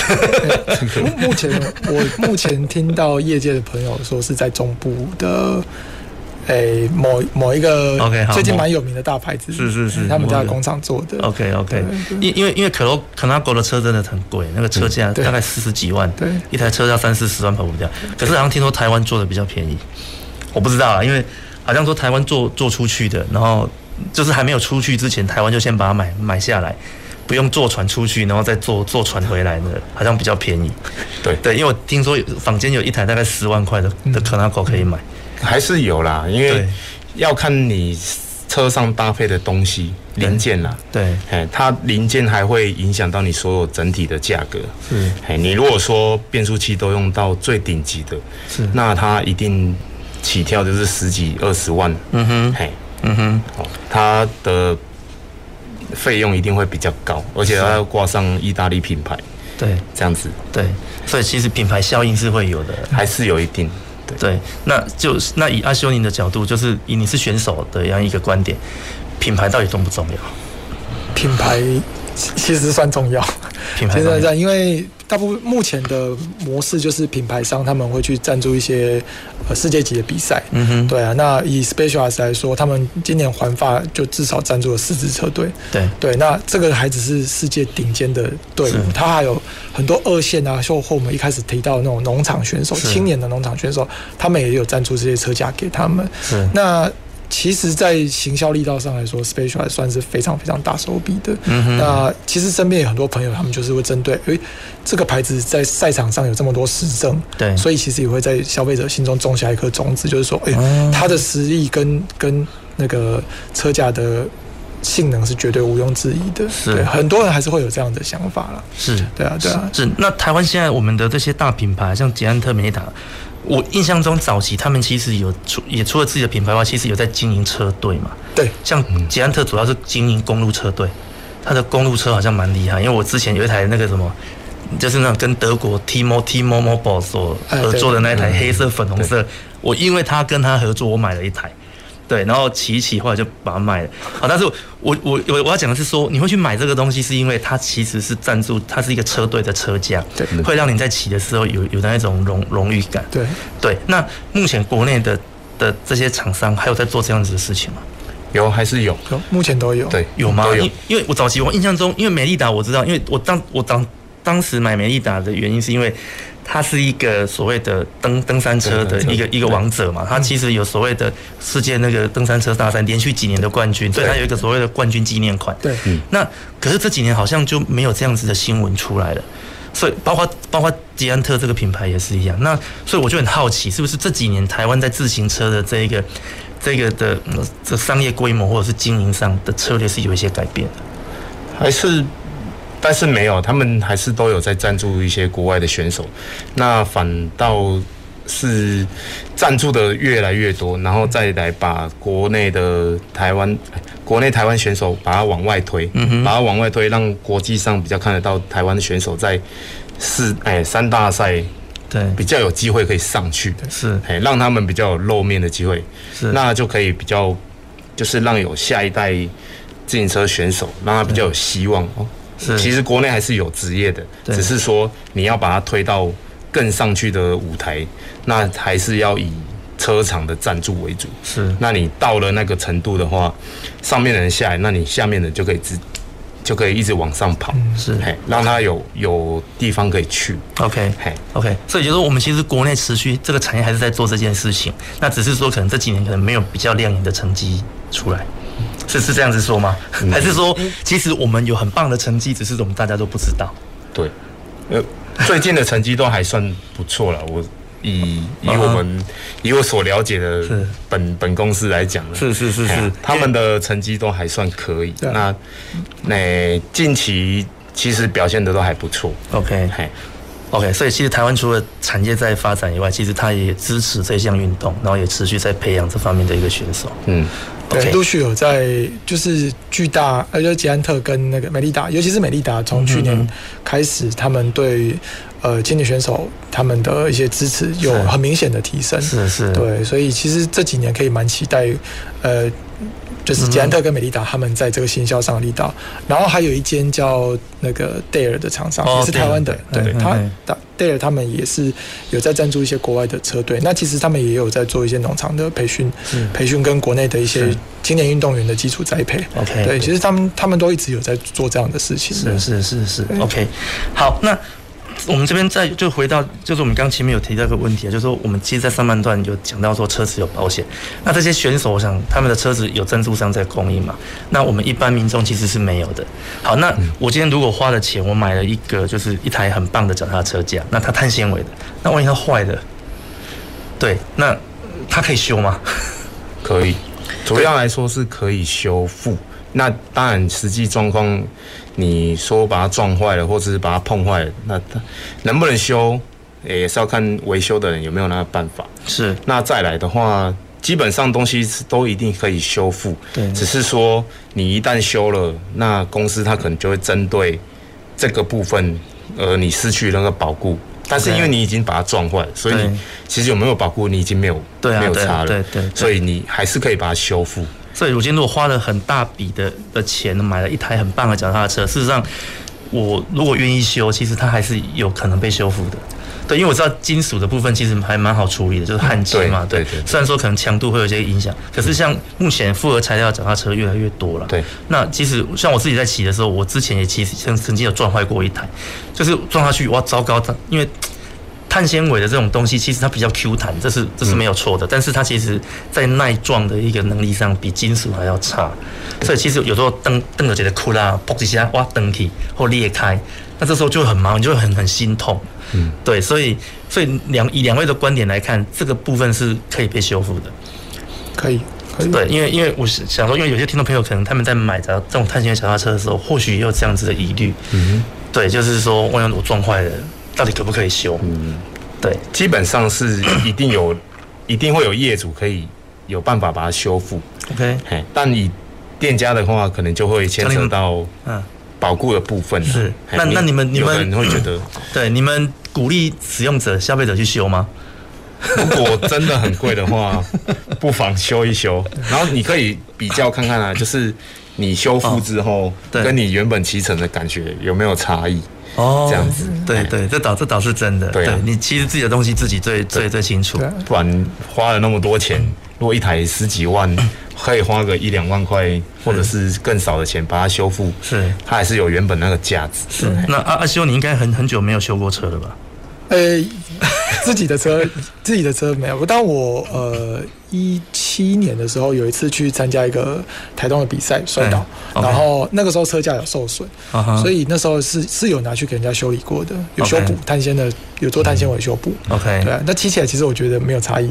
A: [LAUGHS]
C: 目前我目前听到业界的朋友说是在中部的。诶、欸，某某一个最近蛮有名的大牌子，
A: 是是是，
C: 他们家的工厂做的。
A: OK OK，因因为因为可乐可纳狗的车真的很贵，那个车价大概四十几万，对，一台车要三四十万跑不掉。可是好像听说台湾做的比较便宜，我不知道啊，因为好像说台湾做做出去的，然后就是还没有出去之前，台湾就先把它买买下来，不用坐船出去，然后再坐坐船回来的，好像比较便宜。
B: 对
A: 对，因为我听说坊间有一台大概十万块的的 Conaco 可以买。
B: 还是有啦，因为要看你车上搭配的东西零件啦。
A: 对，
B: 哎，它零件还会影响到你所有整体的价格。
A: 是，
B: 哎，你如果说变速器都用到最顶级的，
A: 是，
B: 那它一定起跳就是十几二十万。
A: 嗯哼，
B: 嘿，
A: 嗯哼，
B: 哦，它的费用一定会比较高，而且它要挂上意大利品牌。
A: 对，
B: 这样子。
A: 对，所以其实品牌效应是会有的，
B: 还是有一定。
A: 对，那就是那以阿修宁的角度，就是以你是选手的这样一个观点，品牌到底重不重要？
C: 品牌 [LAUGHS] 其实算重要，
A: 品牌在
C: 在，因为大部分目前的模式就是品牌商他们会去赞助一些呃世界级的比赛。
A: 嗯哼，
C: 对啊。那以 Specialized 来说，他们今年环法就至少赞助了四支车队。
A: 对
C: 对，那这个还只是世界顶尖的队伍，他还有很多二线啊，就和我们一开始提到的那种农场选手、青年的农场选手，他们也有赞助这些车架给他们。
A: 是
C: 那。其实，在行销力道上来说，Specialized 还算是非常非常大手笔的。那其实身边有很多朋友，他们就是会针对，诶，这个牌子在赛场上有这么多实证，
A: 对，
C: 所以其实也会在消费者心中种下一颗种子，就是说，诶，它的实力跟跟那个车架的性能是绝对毋庸置疑的。
A: 是，
C: 很多人还是会有这样的想法了。
A: 是，
C: 对啊，对啊。
A: 是，那台湾现在我们的这些大品牌，像捷安特、美利达。我印象中，早期他们其实有出，也出了自己的品牌的话，其实有在经营车队嘛。
C: 对，
A: 像捷安特主要是经营公路车队，它的公路车好像蛮厉害。因为我之前有一台那个什么，就是那种跟德国 Timo T-Mobile 所合作的那一台黑色粉红色，我因为他跟他合作，我买了一台。对，然后骑一骑，后来就把它卖了。[LAUGHS] 好，但是我我我我要讲的是说，你会去买这个东西，是因为它其实是赞助，它是一个车队的车架，
C: 对，
A: 会让你在骑的时候有有那种荣荣誉感。
C: 对
A: 对。那目前国内的的这些厂商还有在做这样子的事情吗？
B: 有还是有？
C: 有，目前都有。
B: 对，
A: 有吗？
B: 有。
A: 因因为我早期我印象中，因为美利达我知道，因为我当我当当时买美利达的原因是因为。它是一个所谓的登登山车的一个一个王者嘛，他其实有所谓的世界那个登山车大赛连续几年的冠军，所以他有一个所谓的冠军纪念款。
C: 对，
A: 那可是这几年好像就没有这样子的新闻出来了，所以包括包括捷安特这个品牌也是一样。那所以我就很好奇，是不是这几年台湾在自行车的这一个这个的这商业规模或者是经营上的策略是有一些改变的，
B: 还是？但是没有，他们还是都有在赞助一些国外的选手，那反倒是赞助的越来越多，然后再来把国内的台湾、国内台湾选手把它往外推，
A: 嗯，
B: 把它往外推，让国际上比较看得到台湾的选手在四哎三大赛
A: 对
B: 比较有机会可以上去，
A: 是
B: 哎让他们比较有露面的机会，
A: 是，
B: 那就可以比较就是让有下一代。自行车选手，让他比较有希望哦。是，其实国内还是有职业的，只是说你要把它推到更上去的舞台，那还是要以车厂的赞助为主。
A: 是，
B: 那你到了那个程度的话，上面的人下来，那你下面的就可以直。就可以一直往上跑，
A: 是，
B: 嘿，让他有有地方可以去。
A: OK，嘿，OK，所以就是，我们其实国内持续这个产业还是在做这件事情，那只是说可能这几年可能没有比较亮眼的成绩出来，是是这样子说吗？嗯、还是说其实我们有很棒的成绩，只是我们大家都不知道？
B: 对，呃，最近的成绩都还算不错了，我。以以我们、uh. 以我所了解的本本公司来讲呢，
A: 是是是是，
B: 他们的成绩都还算可以。那那近期其实表现的都还不错。
A: OK，嘿，OK，所以其实台湾除了产业在发展以外，其实它也支持这项运动，然后也持续在培养这方面的一个选手。
B: 嗯。
C: 对，陆续有在，就是巨大，呃，就捷安特跟那个美利达，尤其是美利达，从去年开始，他们对呃青年选手他们的一些支持有很明显的提升。
A: 是是，
C: 对，所以其实这几年可以蛮期待，呃。就是捷安特跟美利达他们在这个行销上的力道，然后还有一间叫那个戴尔的厂商，也是台湾的，对，他戴尔他们也是有在赞助一些国外的车队。那其实他们也有在做一些农场的培训，培训跟国内的一些青年运动员的基础栽培。
A: OK，
C: 对，其实他们他们都一直有在做这样的事情。
A: 是是是是，OK，好，那。我们这边再就回到，就是我们刚前面有提到一个问题啊，就是说我们其实，在上半段有讲到说车子有保险，那这些选手，我想他们的车子有赞助商在供应嘛？那我们一般民众其实是没有的。好，那我今天如果花了钱，我买了一个就是一台很棒的脚踏车架，那它碳纤维的，那万一它坏了，对，那它可以修吗？
B: 可以，[LAUGHS] 主要来说是可以修复。那当然，实际状况。你说把它撞坏了，或者是把它碰坏了，那它能不能修，也是要看维修的人有没有那个办法。
A: 是。
B: 那再来的话，基本上东西都一定可以修复。
A: 对。
B: 只是说你一旦修了，那公司它可能就会针对这个部分，呃你失去那个保固。但是因为你已经把它撞坏，所以你其实有没有保护，你已经没有没有差了。
A: 对对，对。
B: 所以你还是可以把它修复。
A: 所以，如今天如果花了很大笔的的钱买了一台很棒的脚踏车，事实上，我如果愿意修，其实它还是有可能被修复的。对，因为我知道金属的部分其实还蛮好处理的，就是焊接嘛。对，虽然说可能强度会有些影响，可是像目前复合材料脚踏车越来越多了。
B: 对。
A: 那其实像我自己在骑的时候，我之前也其实曾曾经有撞坏过一台，就是撞下去哇，糟糕！它因为。碳纤维的这种东西，其实它比较 Q 弹，这是这是没有错的。但是它其实，在耐撞的一个能力上，比金属还要差。所以其实有时候蹬蹬着觉得哭啦，砰一下哇，蹬起或裂开，那这时候就很忙，你就会很很心痛。嗯，对，所以所以两以两位的观点来看，这个部分是可以被修复的。
C: 可以，可以。
A: 对，因为因为我是想说，因为有些听众朋友可能他们在买着这种碳纤维脚踏车的时候，或许也有这样子的疑虑。嗯，对，就是说万一我撞坏了。到底可不可以修？嗯，对，
B: 基本上是 [COUGHS] 一定有，一定会有业主可以有办法把它修复。
A: OK，
B: 但你店家的话，可能就会牵扯到嗯保固的部分。
A: 是，那那你们你们
B: 会觉得，[COUGHS]
A: 对，你们鼓励使用者、消费者去修吗？
B: 如果真的很贵的话，[LAUGHS] 不妨修一修，然后你可以比较看看啊，就是你修复之后，跟你原本骑乘的感觉有没有差异。哦，这样子，
A: 对对，这倒这倒是真的。对，你其实自己的东西自己最最最清楚。
B: 不然花了那么多钱，如果一台十几万，可以花个一两万块，或者是更少的钱把它修复，
A: 是
B: 它还是有原本那个价值。
A: 是，那阿阿修，你应该很很久没有修过车了吧？
C: 呃、欸，自己的车，自己的车没有。但我呃。一七年的时候，有一次去参加一个台东的比赛，摔倒，然后那个时候车架有受损所以那时候是是有拿去给人家修理过的，有修补碳纤的，有做碳纤维修补。
A: OK，
C: 对，那骑起来其实我觉得没有差异。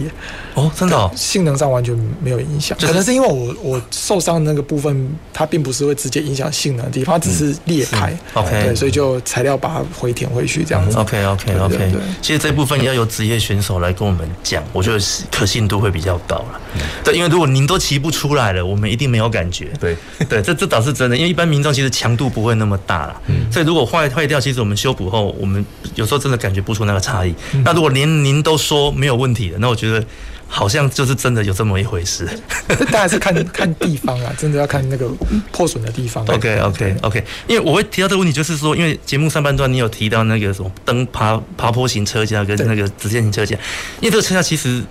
A: 哦，真的、哦，
C: 性能上完全没有影响。可能是因为我我受伤的那个部分，它并不是会直接影响性能的地方，它只是裂开。嗯、OK，对，所以就材料把它回填回去这样子。
A: OK OK OK，对，其实这部分也要由职业选手来跟我们讲，我觉得可信度会比较高。到了，对，因为如果您都骑不出来了，我们一定没有感觉。
B: 对，
A: 对，这这倒是真的，因为一般民众其实强度不会那么大了。嗯，所以如果坏坏掉，其实我们修补后，我们有时候真的感觉不出那个差异。嗯。那如果连您都说没有问题的，那我觉得好像就是真的有这么一回事。
C: 这当然是看 [LAUGHS] 看地方啊，真的要看那个破损的地方。
A: OK OK OK，因为我会提到这个问题，就是说，因为节目上半段你有提到那个什么登爬爬坡型车架跟那个直线型车架，因为这个车架其实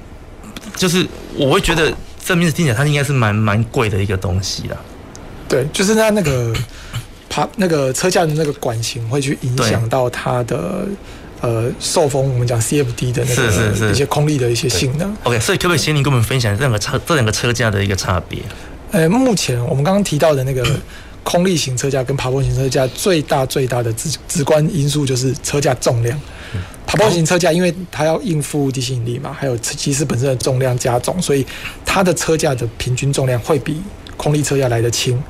A: 就是我会觉得这名字听起来它应该是蛮蛮贵的一个东西啦。
C: 对，就是它那个 [COUGHS] 爬那个车架的那个管型会去影响到它的。呃，受风我们讲 CFD 的那个一些空力的一些性能。
A: OK，所以可不可以请你跟我们分享这两个车这两个车架的一个差别？
C: 呃，目前我们刚刚提到的那个 [COUGHS] 空力型车架跟爬坡型车架最大最大的直直观因素就是车架重量。爬坡型车架因为它要应付地心引力嘛，还有机师本身的重量加重，所以它的车架的平均重量会比空力车架来得轻。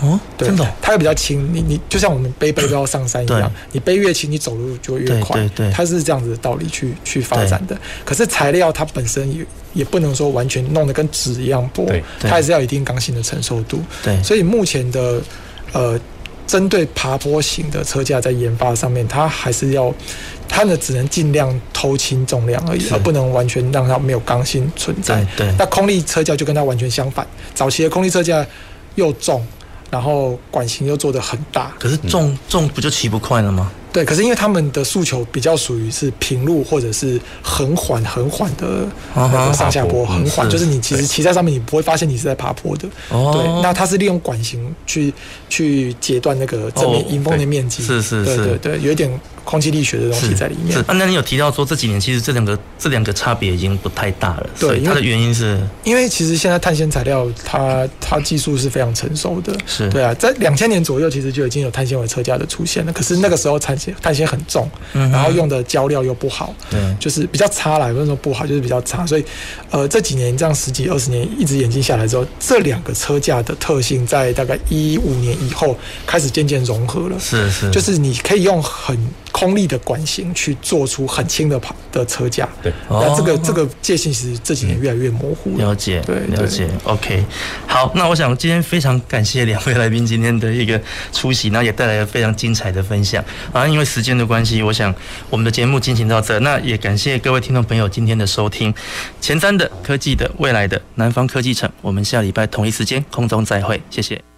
A: 哦，对真的，
C: 它又比较轻，你你就像我们背背包上山一样，你背越轻，你走路就越快。对它是这样子的道理去去发展的。可是材料它本身也也不能说完全弄得跟纸一样薄，它还是要有一定刚性的承受度。对，所以目前的呃，针对爬坡型的车架在研发上面，它还是要它呢只能尽量偷轻重量而已，而不能完全让它没有刚性存在。对，对，那空力车架就跟它完全相反，早期的空力车架又重。然后管型又做得很大，
A: 可是重重不就骑不快了吗？
C: 对，可是因为他们的诉求比较属于是平路或者是很缓很缓的那个上下坡，很缓，就是你其实骑在上面你不会发现你是在爬坡的。哦，对，那它是利用管型去去截断那个正面迎风的面积，
A: 是是是，对对
C: 对，有一点。空气力学的东西在里面。啊，
A: 那你有提到说这几年其实这两个这两个差别已经不太大了。对，它的原因是，
C: 因为其实现在碳纤材料它它技术是非常成熟的。
A: 是
C: 对啊，在两千年左右其实就已经有碳纤维车架的出现了。可是那个时候碳纤碳纤很重，然后用的胶料又不好，对，就是比较差啦，不是说不好，就是比较差。所以呃这几年这样十几二十年一直演进下来之后，这两个车架的特性在大概一五年以后开始渐渐融合了。
A: 是是，
C: 就是你可以用很空力的管型去做出很轻的跑的车架，对，那这个这个界限其实这几年越来越模糊了。
A: 了解，对，了解。OK，好，那我想今天非常感谢两位来宾今天的一个出席，那也带来了非常精彩的分享啊。因为时间的关系，我想我们的节目进行到这，那也感谢各位听众朋友今天的收听。前瞻的科技的未来的南方科技城，我们下礼拜同一时间空中再会，谢谢。